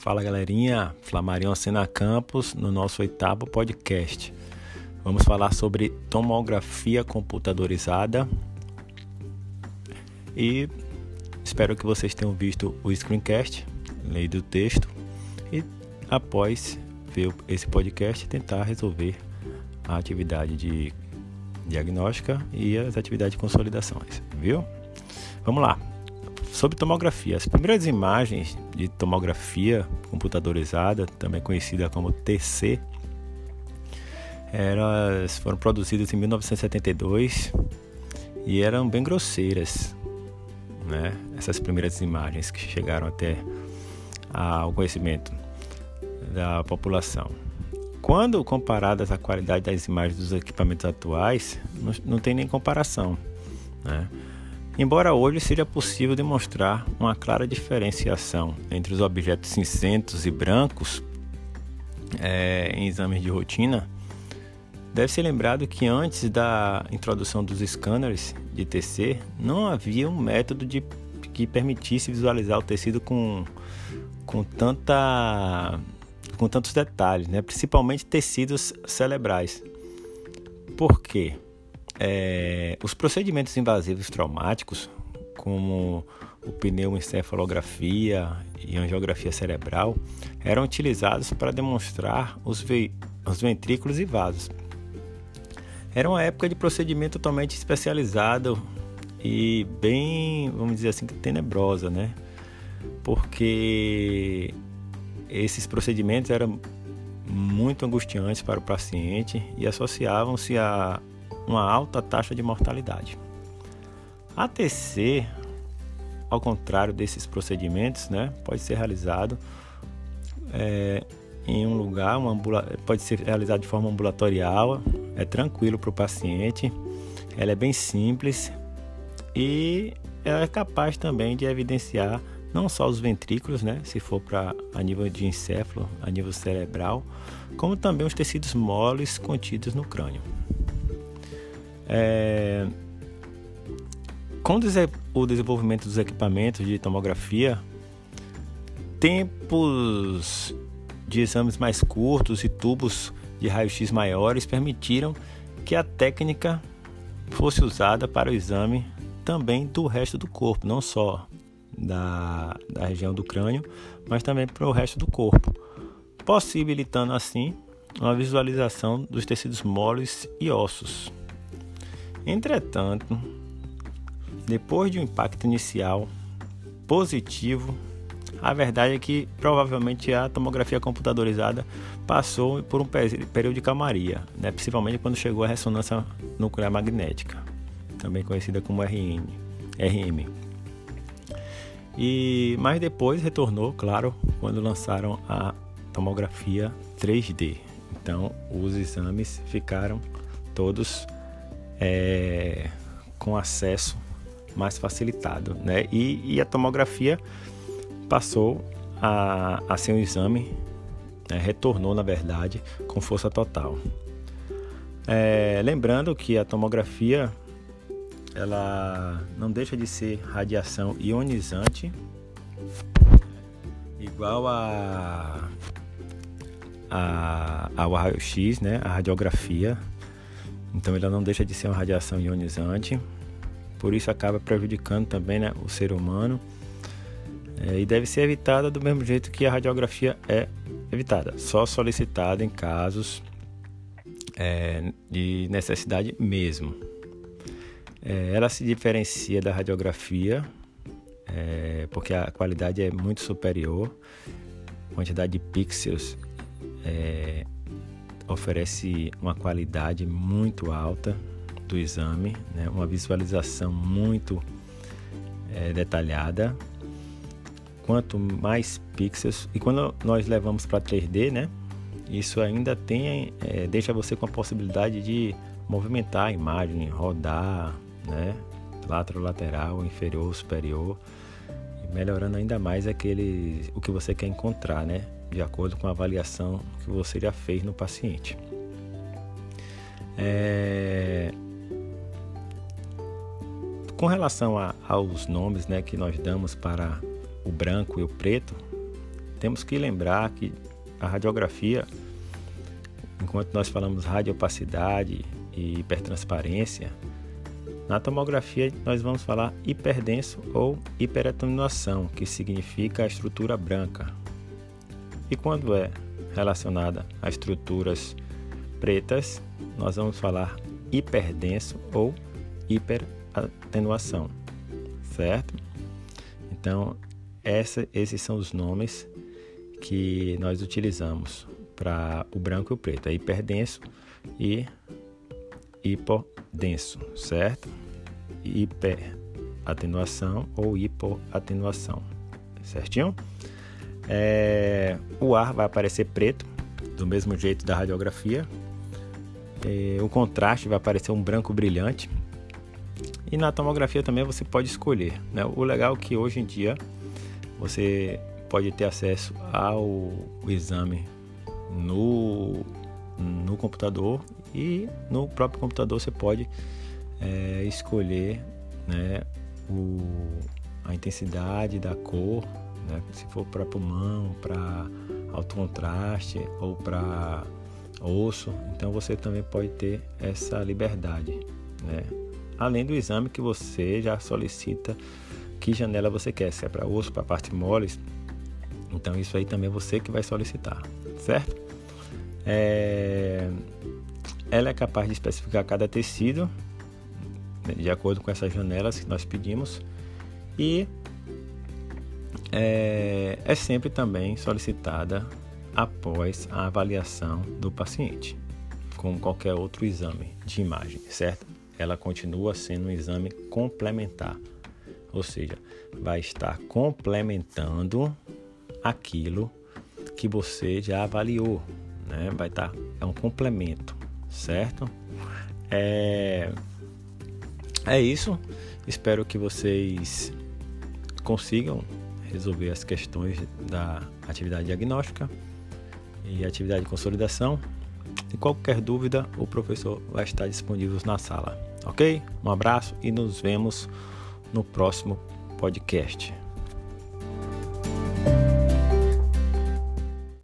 Fala galerinha, Flamarion Sena Campos no nosso oitavo podcast. Vamos falar sobre tomografia computadorizada e espero que vocês tenham visto o screencast, lido o texto e após ver esse podcast tentar resolver a atividade de diagnóstica e as atividades de consolidações, viu? Vamos lá. Sobre tomografia, as primeiras imagens de tomografia computadorizada, também conhecida como TC, elas foram produzidas em 1972 e eram bem grosseiras, né? Essas primeiras imagens que chegaram até ao conhecimento da população. Quando comparadas à qualidade das imagens dos equipamentos atuais, não, tem nem comparação, né? Embora hoje seja possível demonstrar uma clara diferenciação entre os objetos cinzentos e brancos é, em exames de rotina, deve ser lembrado que antes da introdução dos scanners de TC, não havia um método de, que permitisse visualizar o tecido com, com, tanta, com tantos detalhes, né? principalmente tecidos cerebrais. Por quê? É, os procedimentos invasivos traumáticos, como o pneumoencefalografia e angiografia cerebral, eram utilizados para demonstrar os, ve os ventrículos e vasos. Era uma época de procedimento totalmente especializado e bem, vamos dizer assim, tenebrosa, né? Porque esses procedimentos eram muito angustiantes para o paciente e associavam-se a uma alta taxa de mortalidade. A TC, ao contrário desses procedimentos, né, pode ser realizado é, em um lugar, um pode ser realizado de forma ambulatorial, é tranquilo para o paciente, ela é bem simples e ela é capaz também de evidenciar não só os ventrículos, né, se for para a nível de encéfalo, a nível cerebral, como também os tecidos moles contidos no crânio. É, com o desenvolvimento dos equipamentos de tomografia, tempos de exames mais curtos e tubos de raio-x maiores permitiram que a técnica fosse usada para o exame também do resto do corpo, não só da, da região do crânio, mas também para o resto do corpo, possibilitando assim uma visualização dos tecidos moles e ossos. Entretanto, depois de um impacto inicial positivo, a verdade é que provavelmente a tomografia computadorizada passou por um período de calmaria, né? principalmente quando chegou a ressonância nuclear magnética, também conhecida como RN, RM. E mais depois retornou, claro, quando lançaram a tomografia 3D. Então, os exames ficaram todos é, com acesso mais facilitado, né? E, e a tomografia passou a, a ser um exame, né? retornou na verdade com força total. É, lembrando que a tomografia ela não deixa de ser radiação ionizante, igual a, a ao raio-x, né? A radiografia então ela não deixa de ser uma radiação ionizante, por isso acaba prejudicando também né, o ser humano. É, e deve ser evitada do mesmo jeito que a radiografia é evitada, só solicitada em casos é, de necessidade mesmo. É, ela se diferencia da radiografia é, porque a qualidade é muito superior, a quantidade de pixels é, oferece uma qualidade muito alta do exame, né? uma visualização muito é, detalhada. Quanto mais pixels, e quando nós levamos para 3D, né? isso ainda tem, é, deixa você com a possibilidade de movimentar a imagem, rodar, né? lateral, inferior, superior, melhorando ainda mais aquele, o que você quer encontrar, né? De acordo com a avaliação que você já fez no paciente. É... Com relação a, aos nomes né, que nós damos para o branco e o preto, temos que lembrar que a radiografia, enquanto nós falamos radiopacidade e hipertransparência, na tomografia nós vamos falar hiperdenso ou hiperatenuação, que significa a estrutura branca. E quando é relacionada a estruturas pretas, nós vamos falar hiperdenso ou hiperatenuação, certo? Então, essa, esses são os nomes que nós utilizamos para o branco e o preto. É hiperdenso e hipodenso, certo? Hiperatenuação ou hipoatenuação, certinho? É, o ar vai aparecer preto, do mesmo jeito da radiografia. É, o contraste vai aparecer um branco brilhante. E na tomografia também você pode escolher. Né? O legal é que hoje em dia você pode ter acesso ao exame no, no computador e no próprio computador você pode é, escolher né, o, a intensidade da cor, né, se for para pulmão, para alto contraste ou para osso, então você também pode ter essa liberdade, né? além do exame que você já solicita que janela você quer, se é para osso, para partes moles. Então isso aí também é você que vai solicitar, certo? É... Ela é capaz de especificar cada tecido né, de acordo com essas janelas que nós pedimos e é, é sempre também solicitada após a avaliação do paciente, como qualquer outro exame de imagem, certo? Ela continua sendo um exame complementar ou seja, vai estar complementando aquilo que você já avaliou, né? Vai estar é um complemento, certo? É é isso. Espero que vocês consigam resolver as questões da atividade diagnóstica e atividade de consolidação. E qualquer dúvida, o professor vai estar disponível na sala. Ok? Um abraço e nos vemos no próximo podcast.